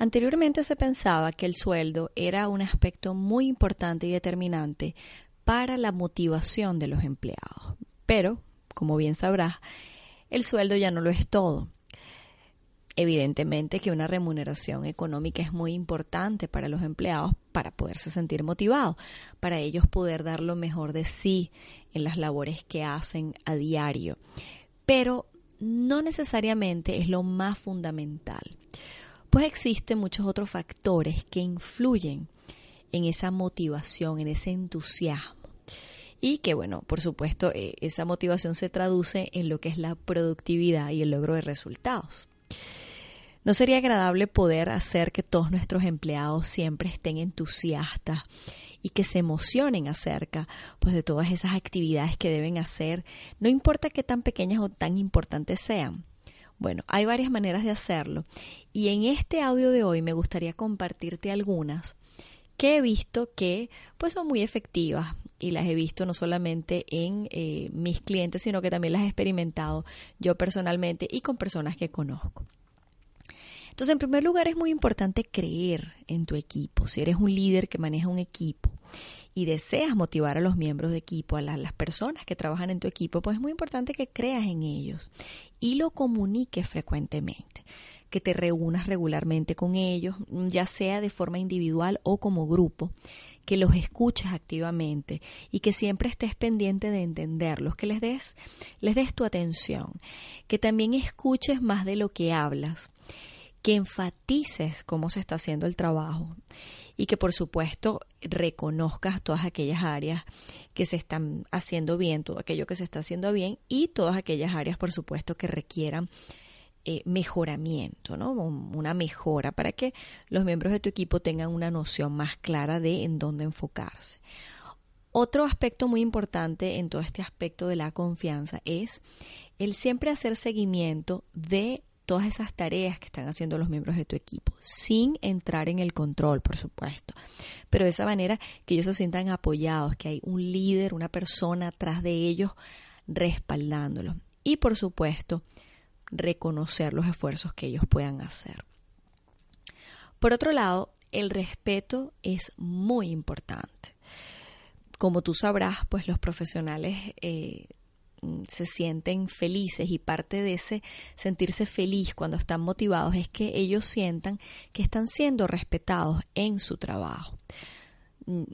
Anteriormente se pensaba que el sueldo era un aspecto muy importante y determinante para la motivación de los empleados. Pero, como bien sabrás, el sueldo ya no lo es todo. Evidentemente que una remuneración económica es muy importante para los empleados para poderse sentir motivados, para ellos poder dar lo mejor de sí en las labores que hacen a diario. Pero no necesariamente es lo más fundamental pues existen muchos otros factores que influyen en esa motivación, en ese entusiasmo. Y que, bueno, por supuesto, eh, esa motivación se traduce en lo que es la productividad y el logro de resultados. ¿No sería agradable poder hacer que todos nuestros empleados siempre estén entusiastas y que se emocionen acerca pues, de todas esas actividades que deben hacer, no importa qué tan pequeñas o tan importantes sean? Bueno, hay varias maneras de hacerlo y en este audio de hoy me gustaría compartirte algunas que he visto que pues son muy efectivas y las he visto no solamente en eh, mis clientes sino que también las he experimentado yo personalmente y con personas que conozco. Entonces, en primer lugar, es muy importante creer en tu equipo. Si eres un líder que maneja un equipo y deseas motivar a los miembros de equipo, a las personas que trabajan en tu equipo, pues es muy importante que creas en ellos y lo comuniques frecuentemente que te reúnas regularmente con ellos, ya sea de forma individual o como grupo, que los escuches activamente y que siempre estés pendiente de entenderlos, que les des, les des tu atención, que también escuches más de lo que hablas, que enfatices cómo se está haciendo el trabajo y que por supuesto reconozcas todas aquellas áreas que se están haciendo bien, todo aquello que se está haciendo bien y todas aquellas áreas por supuesto que requieran eh, mejoramiento, ¿no? Una mejora para que los miembros de tu equipo tengan una noción más clara de en dónde enfocarse. Otro aspecto muy importante en todo este aspecto de la confianza es el siempre hacer seguimiento de todas esas tareas que están haciendo los miembros de tu equipo, sin entrar en el control, por supuesto, pero de esa manera que ellos se sientan apoyados, que hay un líder, una persona atrás de ellos respaldándolos. Y por supuesto, reconocer los esfuerzos que ellos puedan hacer. Por otro lado, el respeto es muy importante. Como tú sabrás, pues los profesionales eh, se sienten felices y parte de ese sentirse feliz cuando están motivados es que ellos sientan que están siendo respetados en su trabajo.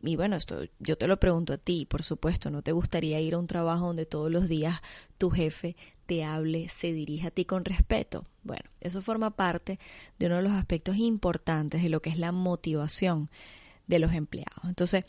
Y bueno, esto yo te lo pregunto a ti, por supuesto, ¿no te gustaría ir a un trabajo donde todos los días tu jefe te hable, se dirija a ti con respeto. Bueno, eso forma parte de uno de los aspectos importantes de lo que es la motivación de los empleados. Entonces,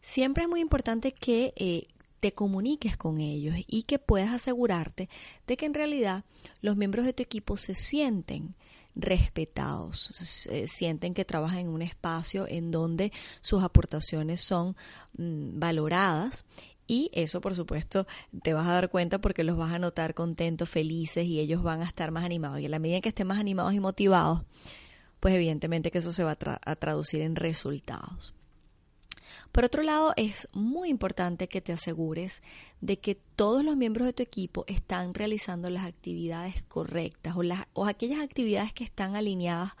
siempre es muy importante que eh, te comuniques con ellos y que puedas asegurarte de que en realidad los miembros de tu equipo se sienten respetados, se sienten que trabajan en un espacio en donde sus aportaciones son mm, valoradas y eso, por supuesto, te vas a dar cuenta porque los vas a notar contentos, felices y ellos van a estar más animados. Y a la medida que estén más animados y motivados, pues evidentemente que eso se va a, traducir en resultados. Por otro lado, es muy importante que te asegures de que todos los miembros de tu equipo están realizando las actividades correctas o, las, o aquellas actividades que están alineadas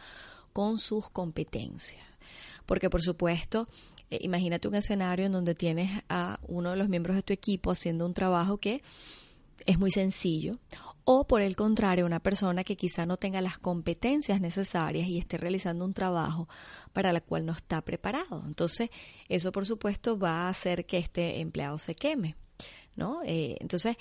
con sus competencias. Porque, por supuesto, eh, imagínate un escenario en donde tienes a uno de los miembros de tu equipo haciendo un trabajo que es muy sencillo o por el contrario, una persona que quizá no tenga las competencias necesarias y esté realizando un trabajo para el cual no está preparado. Entonces, eso por supuesto va a hacer que este empleado se queme, ¿no? Eh, entonces,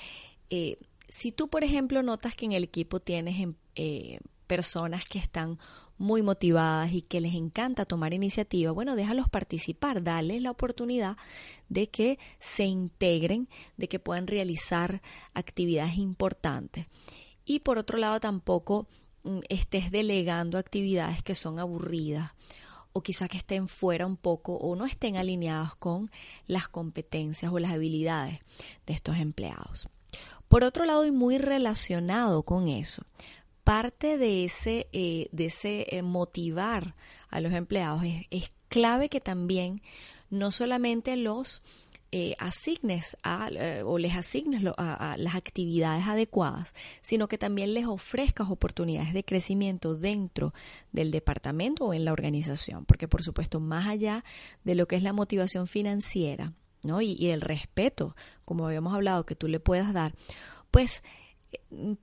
eh, si tú, por ejemplo, notas que en el equipo tienes em, eh, personas que están muy motivadas y que les encanta tomar iniciativa, bueno, déjalos participar, dale la oportunidad de que se integren, de que puedan realizar actividades importantes. Y por otro lado, tampoco mm, estés delegando actividades que son aburridas o quizá que estén fuera un poco o no estén alineadas con las competencias o las habilidades de estos empleados. Por otro lado, y muy relacionado con eso, parte de ese, eh, de ese eh, motivar a los empleados es, clave que también no solamente los eh, asignes a, o les asignes a, las actividades adecuadas, sino que también les ofrezcas oportunidades de crecimiento dentro del departamento o en la organización, porque por supuesto más allá de lo que es la motivación financiera ¿no? y, y el respeto, como habíamos hablado, que tú le puedas dar, pues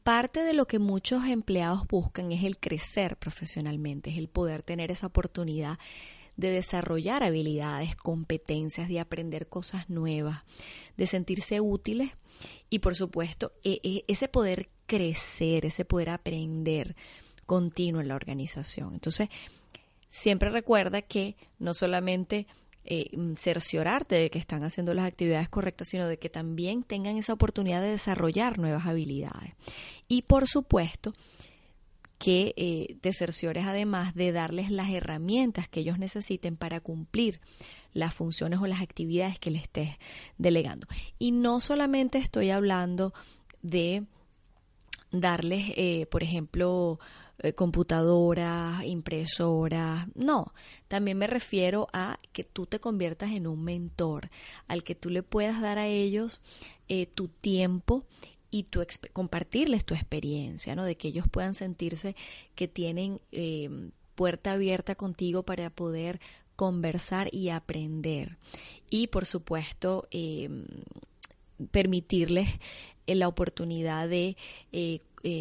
parte de lo que muchos empleados buscan es el crecer profesionalmente, es el poder tener esa oportunidad de desarrollar habilidades, competencias, de aprender cosas nuevas, de sentirse útiles y por supuesto e, e, ese poder crecer, ese poder aprender continuo en la organización. Entonces, siempre recuerda que no solamente eh, cerciorarte de que están haciendo las actividades correctas, sino de que también tengan esa oportunidad de desarrollar nuevas habilidades. Y por supuesto, que eh, te cerciores además de darles las herramientas que ellos necesiten para cumplir las funciones o las actividades que les estés delegando. Y no solamente estoy hablando de darles, eh, por ejemplo, eh, computadoras, impresoras, no, también me refiero a que tú te conviertas en un mentor, al que tú le puedas dar a ellos eh, tu tiempo y tu compartirles tu experiencia, ¿no? De que ellos puedan sentirse que tienen eh, puerta abierta contigo para poder conversar y aprender. Y por supuesto, permitirles la oportunidad de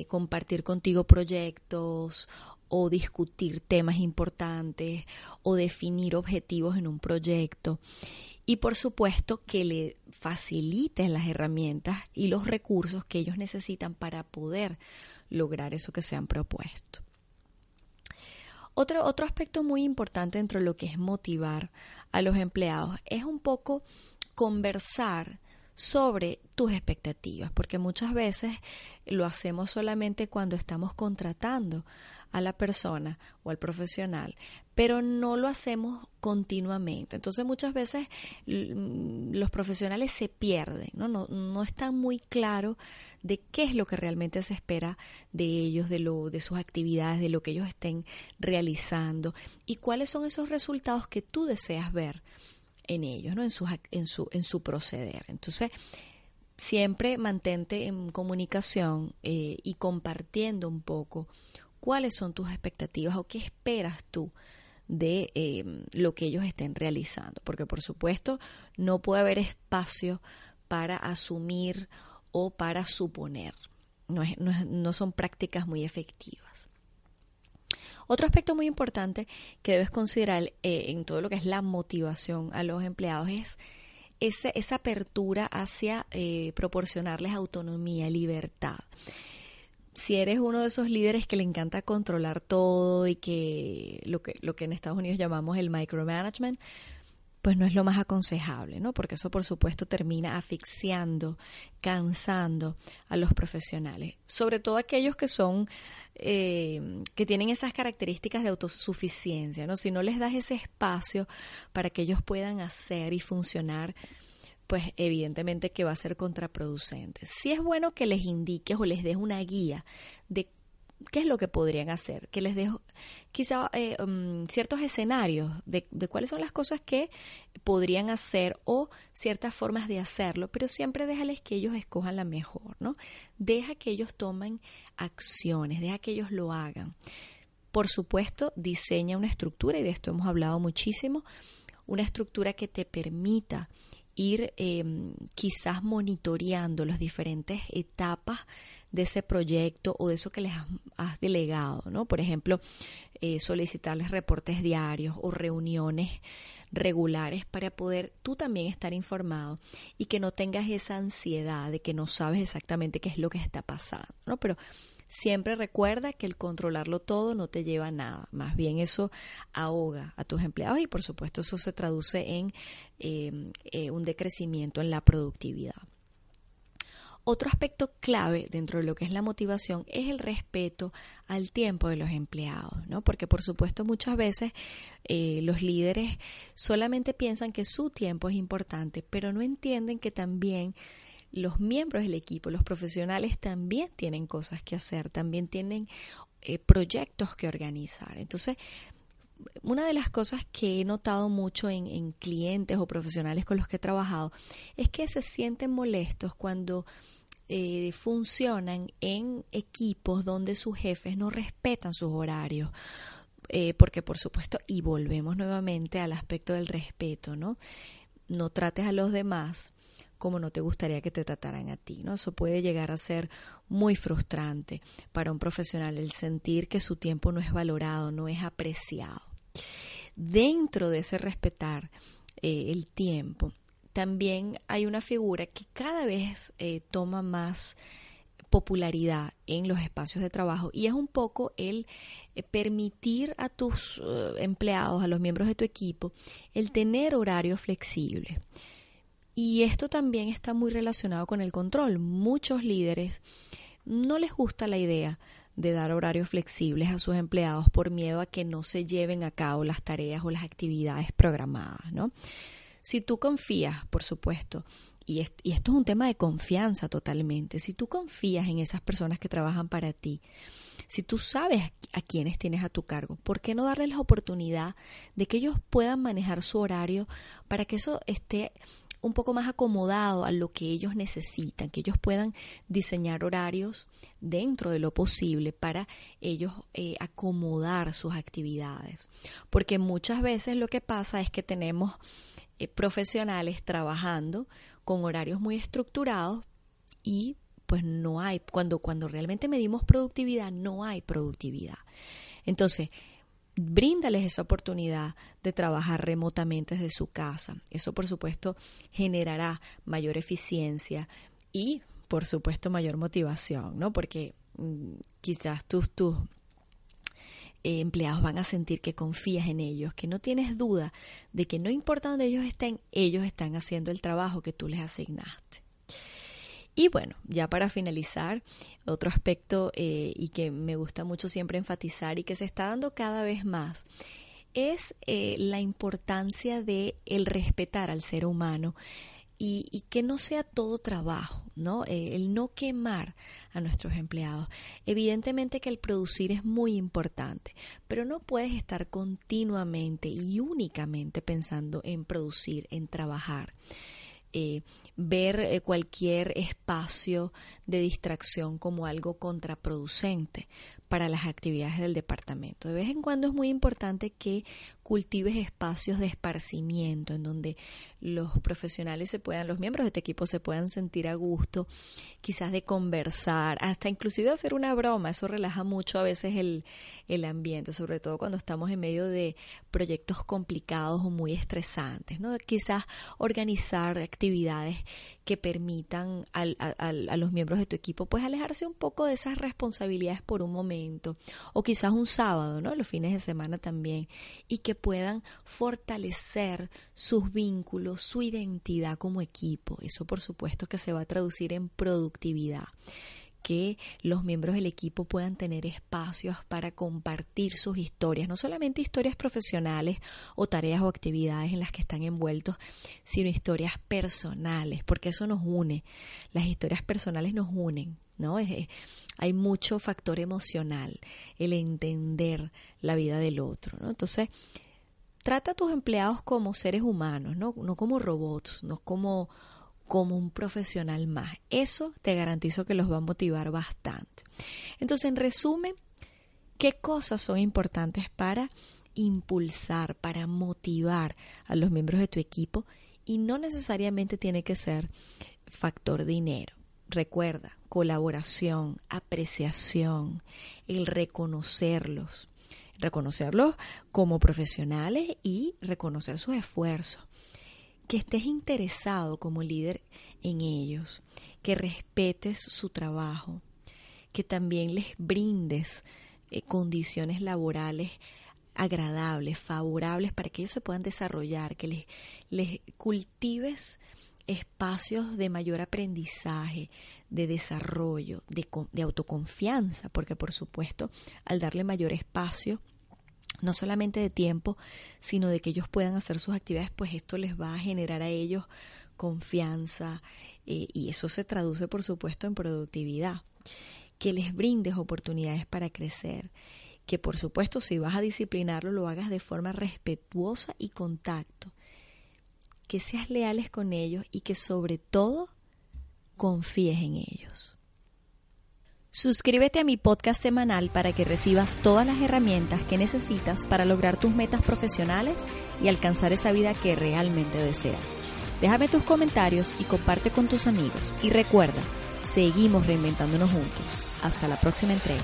compartir contigo proyectos o discutir temas importantes o definir objetivos en un proyecto. Y por supuesto que le facilites las herramientas y los recursos que ellos necesitan para poder lograr eso que se han propuesto. Otro, otro aspecto muy importante dentro de lo que es motivar a los empleados es un poco conversar sobre tus expectativas, porque muchas veces lo hacemos solamente cuando estamos contratando a la persona o al profesional, pero no lo hacemos continuamente. Entonces muchas veces los profesionales se pierden, ¿no? No, no están muy claros de qué es lo que realmente se espera de ellos, de, lo, de sus actividades, de lo que ellos estén realizando y cuáles son esos resultados que tú deseas ver en ellos, ¿no? en, su, en, su, en su proceder. Entonces, siempre mantente en comunicación eh, y compartiendo un poco cuáles son tus expectativas o qué esperas tú de em, lo que ellos estén realizando, porque por supuesto no puede haber espacio para asumir o para suponer, no, no, no son prácticas muy efectivas. Otro aspecto muy importante que debes considerar eh, en todo lo que es la motivación a los empleados es esa apertura hacia eh, proporcionarles autonomía, libertad. Si eres uno de esos líderes que le encanta controlar todo y que lo que, lo que en Estados Unidos llamamos el micromanagement, pues no es lo más aconsejable, ¿no? Porque eso, por supuesto, termina asfixiando, cansando a los profesionales, sobre todo aquellos que son, eh, que tienen esas características de autosuficiencia, ¿no? Si no les das ese espacio para que ellos puedan hacer y funcionar, pues evidentemente que va a ser contraproducente. Si es bueno que les indiques o les des una guía de ¿Qué es lo que podrían hacer? Que les dejo quizá eh, um, ciertos escenarios de, de, cuáles son las cosas que podrían hacer o ciertas formas de hacerlo, pero siempre déjales que ellos escojan la mejor, ¿no? Deja que ellos tomen acciones, deja que ellos lo hagan. Por supuesto, diseña una estructura, y de esto hemos hablado muchísimo, una estructura que te permita ir em, quizás monitoreando las diferentes etapas de ese proyecto o de eso que les has, delegado, ¿no? Por ejemplo, eh, solicitarles reportes diarios o reuniones regulares para poder tú también estar informado y que no tengas esa ansiedad de que no sabes exactamente qué es lo que está pasando, ¿no? Pero Siempre recuerda que el controlarlo todo no te lleva a nada, más bien eso ahoga a tus empleados y por supuesto eso se traduce en em, eh, un decrecimiento en la productividad. Otro aspecto clave dentro de lo que es la motivación es el respeto al tiempo de los empleados, ¿no? Porque por supuesto muchas veces eh, los líderes solamente piensan que su tiempo es importante, pero no entienden que también los miembros del equipo, los profesionales también tienen cosas que hacer, también tienen eh, proyectos que organizar. Entonces, una de las cosas que he notado mucho en, clientes o profesionales con los que he trabajado es que se sienten molestos cuando eh, funcionan en equipos donde sus jefes no respetan sus horarios. Eh, porque por supuesto, y volvemos nuevamente al aspecto del respeto, ¿no? No trates a los demás como no te gustaría que te trataran a ti, ¿no? Eso puede llegar a ser muy frustrante para un profesional el sentir que su tiempo no es valorado, no es apreciado. Dentro de ese respetar eh, el tiempo, también hay una figura que cada vez eh, toma más popularidad en los espacios de trabajo y es un poco el eh, permitir a tus empleados, a los miembros de tu equipo, el tener horarios flexibles. Y esto también está muy relacionado con el control. Muchos líderes no les gusta la idea de dar horarios flexibles a sus empleados por miedo a que no se lleven a cabo las tareas o las actividades programadas, ¿no? Si tú confías, por supuesto, y, esto es un tema de confianza totalmente, si tú confías en esas personas que trabajan para ti, si tú sabes a quiénes tienes a tu cargo, ¿por qué no darles la oportunidad de que ellos puedan manejar su horario para que eso esté un poco más acomodado a lo que ellos necesitan, que ellos puedan diseñar horarios dentro de lo posible para ellos eh, acomodar sus actividades. Porque muchas veces lo que pasa es que tenemos eh, profesionales trabajando con horarios muy estructurados y pues no hay, cuando, cuando realmente medimos productividad, no hay productividad. Entonces, bríndales esa oportunidad de trabajar remotamente desde su casa. Eso, por supuesto, generará mayor eficiencia y, por supuesto, mayor motivación, ¿no? Porque mm, quizás tus, tus eh, empleados van a sentir que confías en ellos, que no tienes duda de que no importa dónde ellos estén, ellos están haciendo el trabajo que tú les asignaste. Y bueno, ya para finalizar, otro aspecto eh, y que me gusta mucho siempre enfatizar y que se está dando cada vez más es eh, la importancia de el respetar al ser humano y, que no sea todo trabajo, ¿no? Eh, el no quemar a nuestros empleados. Evidentemente que el producir es muy importante, pero no puedes estar continuamente y únicamente pensando en producir, en trabajar. Eh, ver eh, cualquier espacio de distracción como algo contraproducente para las actividades del departamento. De vez en cuando es muy importante que cultives espacios de esparcimiento en donde los profesionales se puedan, los miembros de tu equipo se puedan sentir a gusto, quizás de conversar, hasta inclusive hacer una broma. Eso relaja mucho a veces el, el ambiente, sobre todo cuando estamos en medio de proyectos complicados o muy estresantes, ¿no? Quizás organizar actividades que permitan al, a, a, los miembros de tu equipo pues alejarse un poco de esas responsabilidades por un momento o quizás un sábado, ¿no? Los fines de semana también y que puedan fortalecer sus vínculos, su identidad como equipo. Eso por supuesto que se va a traducir en productividad que los miembros del equipo puedan tener espacios para compartir sus historias, no solamente historias profesionales o tareas o actividades en las que están envueltos, sino historias personales, porque eso nos une. Las historias personales nos unen, ¿no? hay mucho factor emocional, el entender la vida del otro, ¿no? Entonces, trata a tus empleados como seres humanos, no, no como robots, no como como un profesional más. Eso te garantizo que los va a motivar bastante. Entonces, en resumen, ¿qué cosas son importantes para impulsar, para motivar a los miembros de tu equipo y no necesariamente tiene que ser factor dinero. Recuerda, colaboración, apreciación, el reconocerlos, reconocerlos como profesionales y reconocer sus esfuerzos. Que estés interesado como líder en ellos, que respetes su trabajo, que también les brindes eh, condiciones laborales agradables, favorables para que ellos se puedan desarrollar, que les, cultives espacios de mayor aprendizaje, de desarrollo, de, de, autoconfianza, porque por supuesto al darle mayor espacio, no solamente de tiempo, sino de que ellos puedan hacer sus actividades, pues esto les va a generar a ellos confianza eh, y eso se traduce por supuesto en productividad. Que les brindes oportunidades para crecer, que por supuesto si vas a disciplinarlo lo hagas de forma respetuosa y contacto, que seas leales con ellos y que sobre todo confíes en ellos. Suscríbete a mi podcast semanal para que recibas todas las herramientas que necesitas para lograr tus metas profesionales y alcanzar esa vida que realmente deseas. Déjame tus comentarios y comparte con tus amigos. Y recuerda, seguimos reinventándonos juntos. Hasta la próxima entrega.